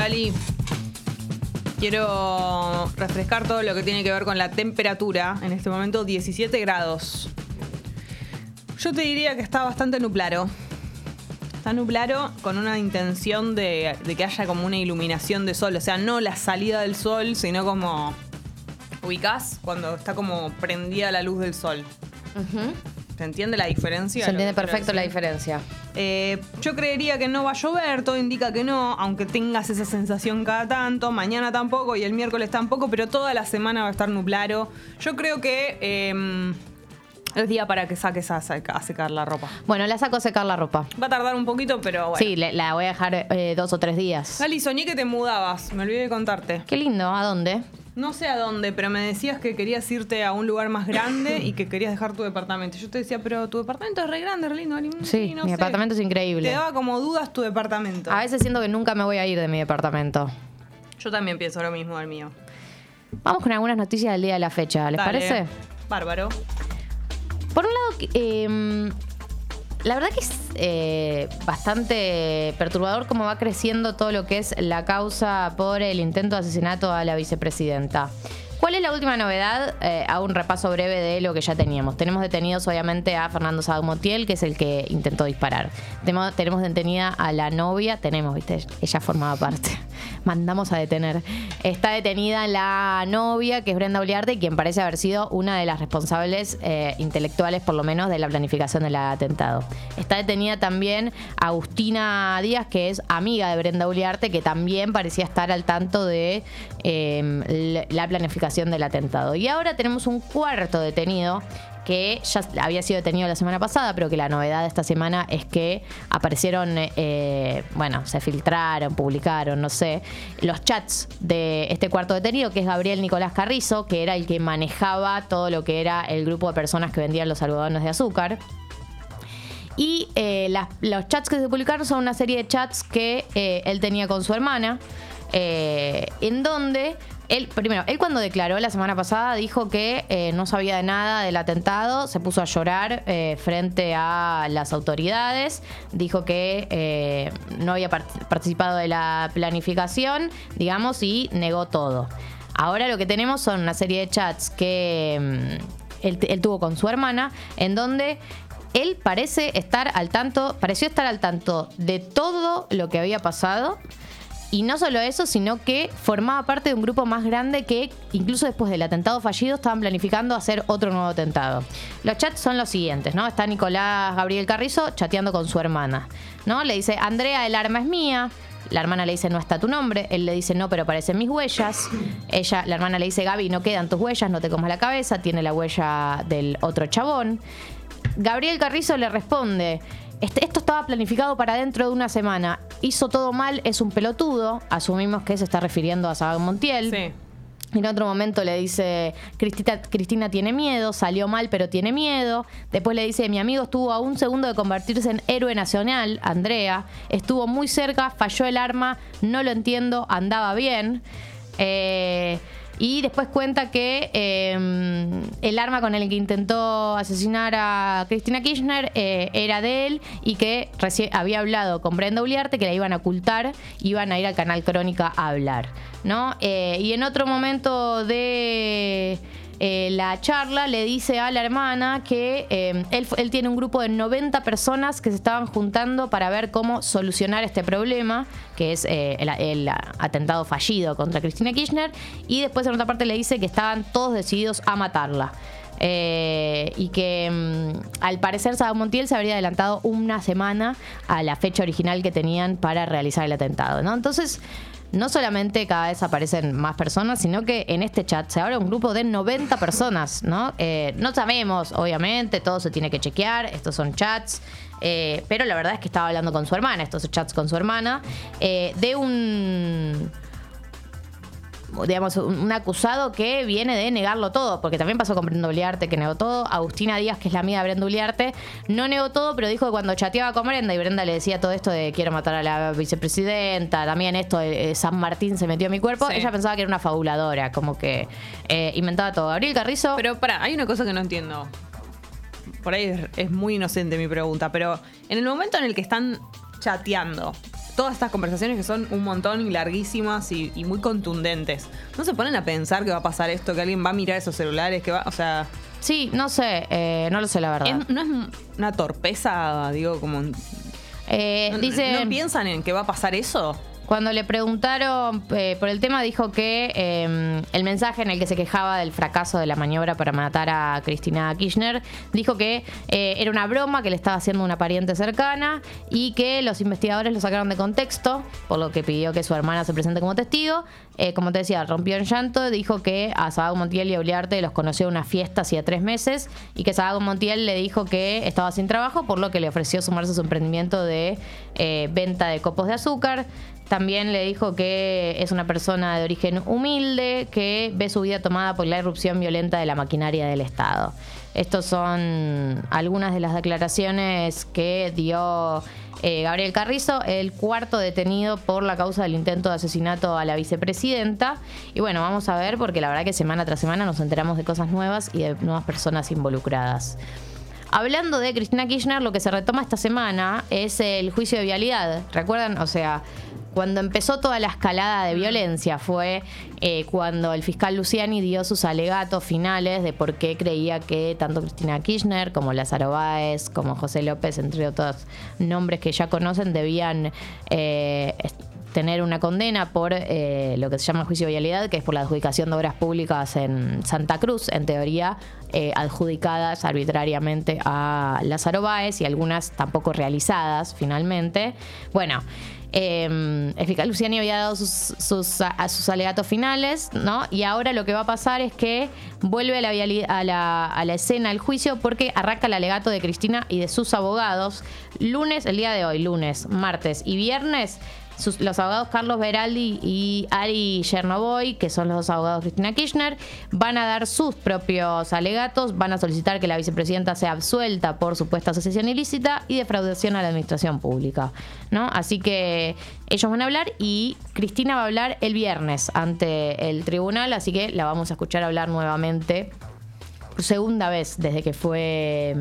Gali, quiero refrescar todo lo que tiene que ver con la temperatura. En este momento, 17 grados. Yo te diría que está bastante nublado. Está nublado con una intención de, de que haya como una iluminación de sol. O sea, no la salida del sol, sino como. ¿Ubicás? Cuando está como prendida la luz del sol. ¿Se entiende la diferencia? Se entiende perfecto la diferencia. Eh, yo creería que no va a llover, todo indica que no, aunque tengas esa sensación cada tanto. Mañana tampoco y el miércoles tampoco, pero toda la semana va a estar nublado. Yo creo que eh, es día para que saques a, seca- a secar la ropa. Bueno, la saco a secar la ropa. Va a tardar un poquito, pero bueno. Sí, le- la voy a dejar eh, dos o tres días. Gali, soñé que te mudabas, me olvidé de contarte. Qué lindo, ¿a dónde? No sé a dónde, pero me decías que querías irte a un lugar más grande y que querías dejar tu departamento. Yo te decía, pero tu departamento es re grande, re lindo. Sí, no mi sé. departamento es increíble. Te daba como dudas tu departamento. A veces siento que nunca me voy a ir de mi departamento. Yo también pienso lo mismo del mío. Vamos con algunas noticias del día de la fecha, ¿les Dale. parece? Bárbaro. Por un lado, eh, la verdad que es eh, bastante perturbador cómo va creciendo todo lo que es la causa por el intento de asesinato a la vicepresidenta. ¿Cuál es la última novedad? Eh, hago un repaso breve de lo que ya teníamos. Tenemos detenidos, obviamente, a Fernando Saad Montiel, que es el que intentó disparar. Tenemos, detenida a la novia, tenemos, viste, ella formaba parte. Mandamos a detener. Está detenida la novia, que es Brenda Uliarte, y quien parece haber sido una de las responsables eh, intelectuales, por lo menos, de la planificación del atentado. Está detenida también Agustina Díaz, que es amiga de Brenda Uliarte, que también parecía estar al tanto de eh, la planificación del atentado. Y ahora tenemos un cuarto detenido que ya había sido detenido la semana pasada, pero que la novedad de esta semana es que aparecieron, eh, bueno, se filtraron, publicaron, no sé, los chats de este cuarto detenido, que es Gabriel Nicolás Carrizo, que era el que manejaba todo lo que era el grupo de personas que vendían los algodones de azúcar. Y eh, los chats que se publicaron son una serie de chats que eh, él tenía con su hermana, en donde él, primero, él cuando declaró la semana pasada dijo que eh, no sabía de nada del atentado, se puso a llorar eh, frente a las autoridades, dijo que eh, no había part- participado de la planificación, digamos, y negó todo. Ahora lo que tenemos son una serie de chats que mm, él, él tuvo con su hermana, en donde él parece estar al tanto, pareció estar al tanto de todo lo que había pasado. Y no solo eso, sino que formaba parte de un grupo más grande que incluso después del atentado fallido estaban planificando hacer otro nuevo atentado. Los chats son los siguientes, ¿no? Está Nicolás Gabriel Carrizo chateando con su hermana, ¿no? Le dice, Andrea, el arma es mía. La hermana le dice, no está tu nombre. Él le dice, no, pero aparecen mis huellas. Ella, la hermana le dice, Gaby, no quedan tus huellas, no te comas la cabeza. Tiene la huella del otro chabón. Gabriel Carrizo le responde, "Este- esto estaba planificado para dentro de una semana. Hizo todo mal, es un pelotudo. Asumimos que se está refiriendo a Saban Montiel. Sí. En otro momento le dice, Cristina, Cristina tiene miedo, salió mal pero tiene miedo. Después le dice, mi amigo estuvo a un segundo de convertirse en héroe nacional, Andrea. Estuvo muy cerca, falló el arma, no lo entiendo, andaba bien. Eh, y después cuenta que eh, el arma con el que intentó asesinar a Cristina Kirchner eh, era de él y que había hablado con Brenda Uliarte que la iban a ocultar, iban a ir al canal Crónica a hablar. ¿no? Eh, y en otro momento de eh, la charla le dice a la hermana que eh, él, él tiene un grupo de 90 personas que se estaban juntando para ver cómo solucionar este problema, que es eh, el, atentado fallido contra Cristina Kirchner, y después en otra parte le dice que estaban todos decididos a matarla. Y que mm, al parecer Saddam Montiel se habría adelantado una semana a la fecha original que tenían para realizar el atentado. ¿no? Entonces, no solamente cada vez aparecen más personas, sino que en este chat se abre un grupo de 90 personas, ¿no? Eh, no sabemos, obviamente, todo se tiene que chequear, estos son chats, eh, pero la verdad es que estaba hablando con su hermana, estos chats con su hermana, eh, de un digamos, un, acusado que viene de negarlo todo, porque también pasó con Brenda Uliarte, que negó todo. Agustina Díaz, que es la amiga de Brenda Uliarte, no negó todo, pero dijo que cuando chateaba con Brenda y Brenda le decía todo esto de quiero matar a la vicepresidenta, también esto de eh, San Martín se metió en mi cuerpo, Sí. ella pensaba que era una fabuladora, como que eh, inventaba todo. Gabriel Carrizo. Pero pará, hay una cosa que no entiendo. Por ahí es, es muy inocente mi pregunta, pero en el momento en el que están chateando, todas estas conversaciones que son un montón y larguísimas y, y muy contundentes. ¿No se ponen a pensar que va a pasar esto, que alguien va a mirar esos celulares, que va, o sea, Sí, no sé, eh, no lo sé la verdad. es- no es una torpeza, digo, como... Eh, ¿no- dice, ¿No piensan en que va a pasar eso? Cuando le preguntaron eh, por el tema, dijo que eh, el mensaje en el que se quejaba del fracaso de la maniobra para matar a Cristina Kirchner, dijo que eh, era una broma que le estaba haciendo una pariente cercana y que los investigadores lo sacaron de contexto, por lo que pidió que su hermana se presente como testigo. Eh, como te decía, rompió en llanto, dijo que a Sabago Montiel y a Uliarte los conoció en una fiesta hacía tres meses y que Sabago Montiel le dijo que estaba sin trabajo, por lo que le ofreció sumarse a su emprendimiento de venta de copos de azúcar. También le dijo que es una persona de origen humilde, que ve su vida tomada por la irrupción violenta de la maquinaria del Estado. Estos son algunas de las declaraciones que dio eh, Gabriel Carrizo, el cuarto detenido por la causa del intento de asesinato a la vicepresidenta. Y bueno, vamos a ver, porque la verdad que semana tras semana nos enteramos de cosas nuevas y de nuevas personas involucradas. Hablando de Cristina Kirchner, lo que se retoma esta semana es el juicio de vialidad. ¿Recuerdan? O sea, cuando empezó toda la escalada de violencia fue eh, cuando el fiscal Luciani dio sus alegatos finales de por qué creía que tanto Cristina Kirchner como Lázaro Báez, como José López, entre otros nombres que ya conocen, debían eh, tener una condena por eh, lo que se llama juicio de vialidad, que es por la adjudicación de obras públicas en Santa Cruz, en teoría eh, adjudicadas arbitrariamente a Lázaro Báez y algunas tampoco realizadas finalmente. Bueno. eh, Luciani había dado sus, sus, a- sus alegatos finales, ¿no? Y ahora lo que va a pasar es que vuelve a la, a la, a la escena el juicio porque arranca el alegato de Cristina y de sus abogados. Lunes, el día de hoy, lunes, martes y viernes, sus- los abogados Carlos Beraldi y Ari Chernoboy, que son los dos abogados Cristina Kirchner, van a dar sus propios alegatos, van a solicitar que la vicepresidenta sea absuelta por supuesta asociación ilícita y defraudación a la administración pública. ¿no? Así que ellos van a hablar y Cristina va a hablar el viernes ante el tribunal, así que la vamos a escuchar hablar nuevamente segunda vez desde que fue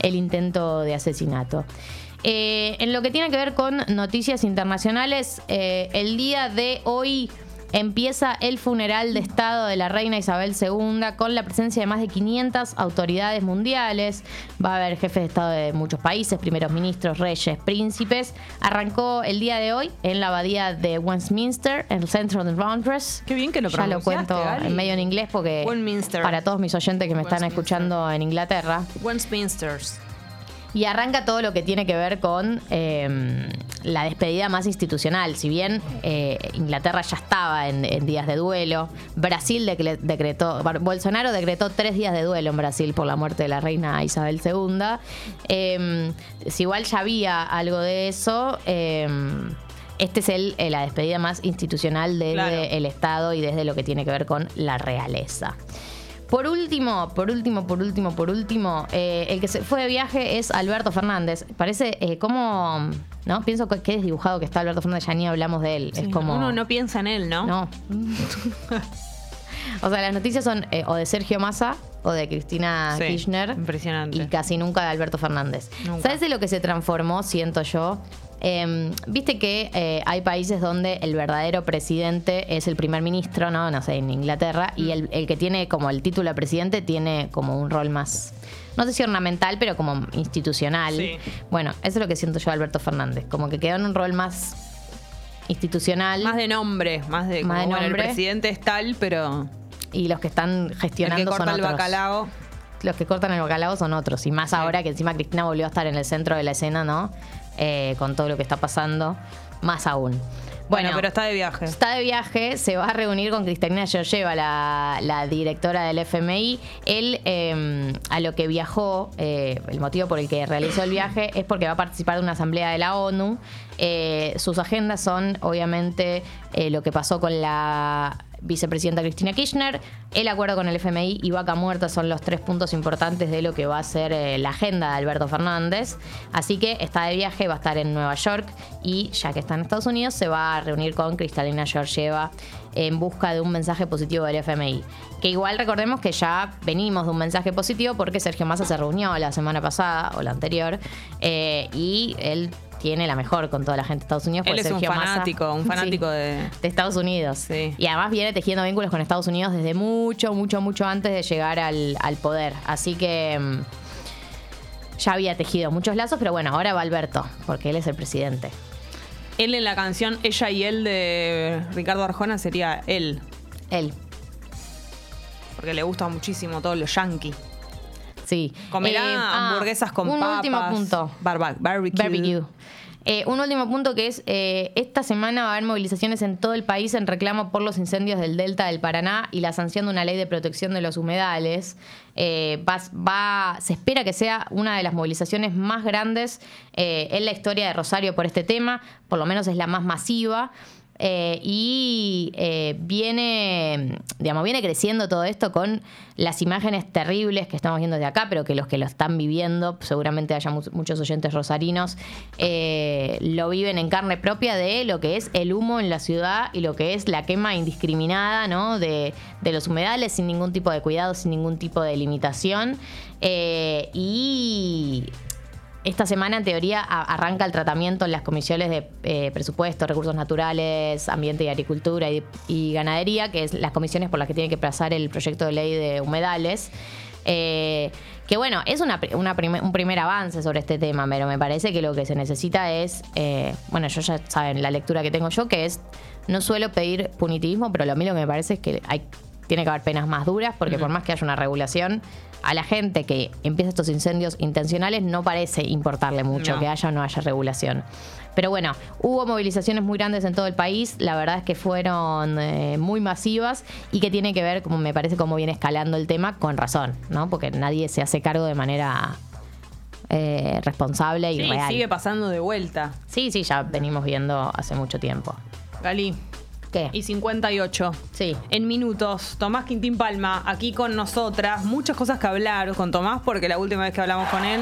el intento de asesinato. Eh, en lo que tiene que ver con noticias internacionales, eh, el día de hoy empieza el funeral de Estado de la reina Isabel II con la presencia de más de 500 autoridades mundiales. Va a haber jefes de Estado de muchos países, primeros ministros, reyes, príncipes. Arrancó el día de hoy en la abadía de Westminster, en el centro de Londres. Qué bien que lo Ya lo cuento en medio en inglés porque Westminster. para todos mis oyentes que me están Westminster. escuchando en Inglaterra. Westminsters. Y arranca todo lo que tiene que ver con eh, la despedida más institucional. Si bien eh, Inglaterra ya estaba en, en días de duelo, Brasil decretó, Bolsonaro decretó tres días de duelo en Brasil por la muerte de la reina Isabel II. Eh, si igual ya había algo de eso. eh, este es el, eh, la despedida más institucional desde Claro. el Estado y desde lo que tiene que ver con la realeza. Por último, por último, por último, por último, eh, el que se fue de viaje es Alberto Fernández. Parece eh, como, ¿no? Pienso que, que desdibujado que está Alberto Fernández, ya ni hablamos de él. Sí, es como... Uno no piensa en él, ¿no? No. o sea, las noticias son eh, o de Sergio Massa o de Cristina Sí, Kirchner. impresionante. Y casi nunca de Alberto Fernández. Nunca. ¿Sabes de lo que se transformó, siento yo? Eh, Viste que eh, hay países donde el verdadero presidente es el primer ministro, ¿no? No sé, en Inglaterra, y el, el que tiene como el título de presidente tiene como un rol más, no sé si ornamental, pero como institucional. Sí. Bueno, eso es lo que siento yo de Alberto Fernández, como que quedó en un rol más institucional. Más de nombre, más de, Más como, de bueno, el presidente es tal, pero y los que están el gestionando que corta son el otros. bacalao. Los que cortan el bacalao son otros. Y más ahora que encima Cristina volvió a estar en el centro de la escena, ¿no? Eh, con todo lo que está pasando. Más aún. Bueno, pero está de viaje. Está de viaje, se va a reunir con Cristalina Georgieva, la, la directora del FMI. Él, eh, a lo que viajó, eh, el motivo por el que realizó el viaje es porque va a participar de una asamblea de la ONU. Eh, sus agendas son, obviamente, lo que pasó con la vicepresidenta Cristina Kirchner, el acuerdo con el FMI y Vaca Muerta son los tres puntos importantes de lo que va a ser eh, la agenda de Alberto Fernández. Así que está de viaje, va a estar en Nueva York y ya que está en Estados Unidos se va a reunir con Cristalina Georgieva en busca de un mensaje positivo del FMI. Que igual recordemos que ya venimos de un mensaje positivo porque Sergio Massa se reunió la semana pasada o la anterior eh, y él tiene la mejor con toda la gente de Estados Unidos. Él es un Sergio Massa- fanático, un fanático Sí, de... de Estados Unidos. Sí. Y además viene tejiendo vínculos con Estados Unidos desde mucho, mucho, mucho antes de llegar al, al poder. Así que mm, ya había tejido muchos lazos, pero bueno, ahora va Alberto, porque él es el presidente. Él en la canción Ella y él de Ricardo Arjona sería él, Él, porque le gusta muchísimo todo lo yankee. Sí. Comerá Eh, ah, hamburguesas con un papas. último punto. barba- barbecue. Barbecue. Eh, un último punto que es, eh, esta semana va a haber movilizaciones en todo el país en reclamo por los incendios del Delta del Paraná y la sanción de una ley de protección de los humedales. Eh, va, va- se espera que sea una de las movilizaciones más grandes en la historia de Rosario por este tema, por lo menos es la más masiva. Eh, y eh, viene, digamos, viene creciendo todo esto con las imágenes terribles que estamos viendo desde acá, pero que los que lo están viviendo, seguramente haya mu- muchos oyentes rosarinos, eh, lo viven en carne propia de lo que es el humo en la ciudad y lo que es la quema indiscriminada ¿no? de, de los humedales sin ningún tipo de cuidado, sin ningún tipo de limitación. Y esta semana, en teoría, arranca el tratamiento en las comisiones de eh, presupuesto, recursos naturales, ambiente y agricultura y, ganadería, que es las comisiones por las que tiene que pasar el proyecto de ley de humedales. Eh, que bueno, es una, una prime- un primer avance sobre este tema, pero me parece que lo que se necesita es, eh, bueno, yo ya saben la lectura que tengo yo, que es, no suelo pedir punitivismo, pero lo mí lo que me parece es que hay, tiene que haber penas más duras, porque por más que haya una regulación, a la gente que empieza estos incendios intencionales no parece importarle mucho No. que haya o no haya regulación. Pero bueno, hubo movilizaciones muy grandes en todo el país, la verdad es que fueron eh, muy masivas y que tiene que ver, como me parece, cómo viene escalando el tema con razón, ¿no? Porque nadie se hace cargo de manera eh, responsable y Sí, real. sigue pasando de vuelta. Sí, sí, ya venimos viendo hace mucho tiempo. Gali. ¿Qué? Y 58. Sí. En minutos, Tomás Quintín Palma, aquí con nosotras. Muchas cosas que hablar con Tomás, porque la última vez que hablamos con él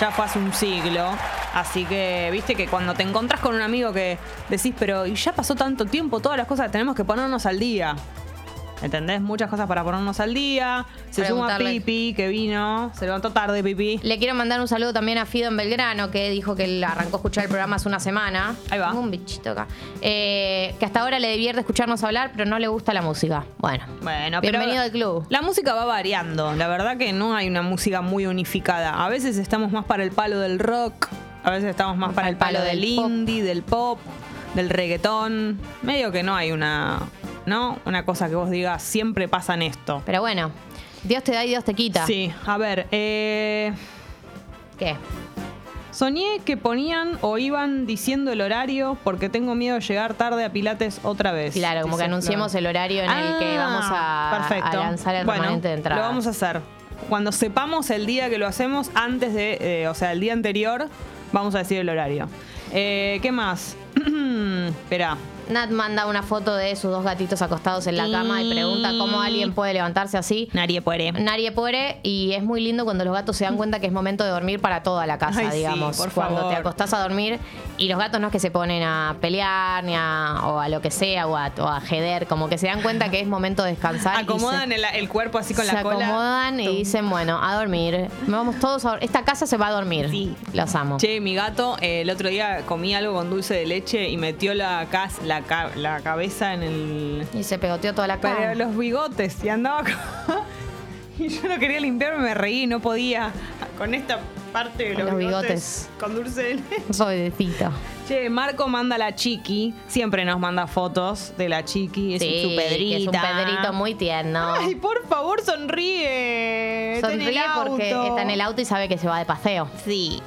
ya fue hace un siglo. Así que, viste que cuando te encontrás con un amigo que decís, pero y ya pasó tanto tiempo, todas las cosas tenemos que ponernos al día. ¿Entendés? Muchas cosas para ponernos al día. Se suma Pipi, que vino. Se levantó tarde, Pipi. Le quiero mandar un saludo también a Fido en Belgrano, que dijo que arrancó a escuchar el programa hace una semana. Ahí va. Tengo un bichito acá. Eh, que hasta ahora le divierte escucharnos hablar, pero no le gusta la música. Bueno. Bueno, pero Bienvenido al club. La música va variando. La verdad que no hay una música muy unificada. A veces estamos más para el palo del rock, a veces estamos más para el palo del pop. indie, del pop, del reggaetón. Medio que no hay una, ¿no? Una cosa que vos digas, siempre pasa en esto. Pero bueno, Dios te da y Dios te quita. Sí, a ver, eh, ¿Qué? soñé que ponían o iban diciendo el horario porque tengo miedo de llegar tarde a Pilates otra vez. Claro, como que anunciemos el horario en el que vamos a, lanzar el bueno, de entrada. Lo vamos a hacer. Cuando sepamos el día que lo hacemos, antes de, eh, o sea, el día anterior, vamos a decir el horario. Eh, ¿Qué más? Espera. Nat manda una foto de sus dos gatitos acostados en la cama y pregunta cómo alguien puede levantarse así. Nadie puede. Nadie puede y es muy lindo cuando los gatos se dan cuenta que es momento de dormir para toda la casa, Ay, sí, digamos. por cuando favor. te acostás a dormir y los gatos no es que se ponen a pelear ni a, o a lo que sea o a, o a jeder, como que se dan cuenta que es momento de descansar. Acomodan se, el, el cuerpo así con se la cola. acomodan y dicen, bueno, a dormir. Vamos todos a Esta casa se va a dormir. Sí. Los amo. Che, mi gato eh, el otro día comí algo con dulce de leche y metió la, cas- la, ca- la cabeza en el... Y se pegoteó toda la Pero cara. los bigotes y andaba con- y yo no quería limpiarme, me reí, no podía con esta parte de los, los bigotes, bigotes. con dulce de leche. Pobrecito. Che, Marco manda a la chiqui, siempre nos manda fotos de la chiqui, es Sí, su pedrita. es un pedrito muy tierno. Ay, por favor, sonríe. Sonríe porque está en el auto y sabe que se va de paseo. Sí.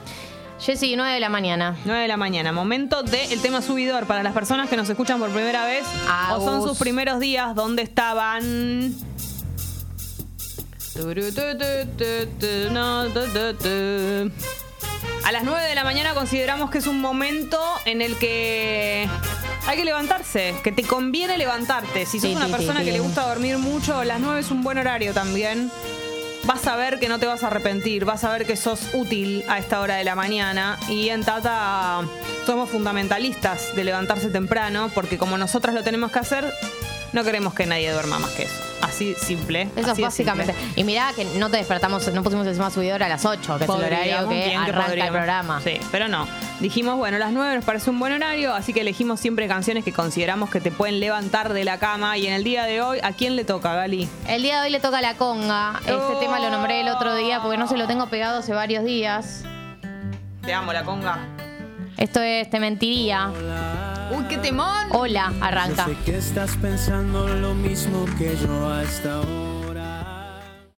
Jessy, 9 de la mañana. 9 de la mañana, momento del tema subidor para las personas que nos escuchan por primera vez o son sus primeros días donde estaban. A las 9 de la mañana consideramos que es un momento en el que hay que levantarse, que te conviene levantarte. Si sos Sí, una sí, persona sí, que le gusta dormir mucho, las 9 es un buen horario también. Vas a ver que no te vas a arrepentir, vas a ver que sos útil a esta hora de la mañana. Y en Tata somos fundamentalistas de levantarse temprano, porque como nosotras lo tenemos que hacer, no queremos que nadie duerma más que eso. Así simple. Eso así básicamente. simple. Y mirá que no te despertamos, no pusimos encima subidor a las 8, que es el horario Podríamos, que arranca el podríamos. programa. Sí, pero no. Dijimos, bueno, las 9 nos parece un buen horario, así que elegimos siempre canciones que consideramos que te pueden levantar de la cama. Y en el día de hoy, ¿a quién le toca, Gali? El día de hoy le toca la conga. Este Oh. tema lo nombré el otro día porque no se lo tengo pegado hace varios días. Te amo, la conga. Esto es Te mentiría. Qué temón. Hola, arranca. Sé que estás pensando lo mismo que yo hasta ahora.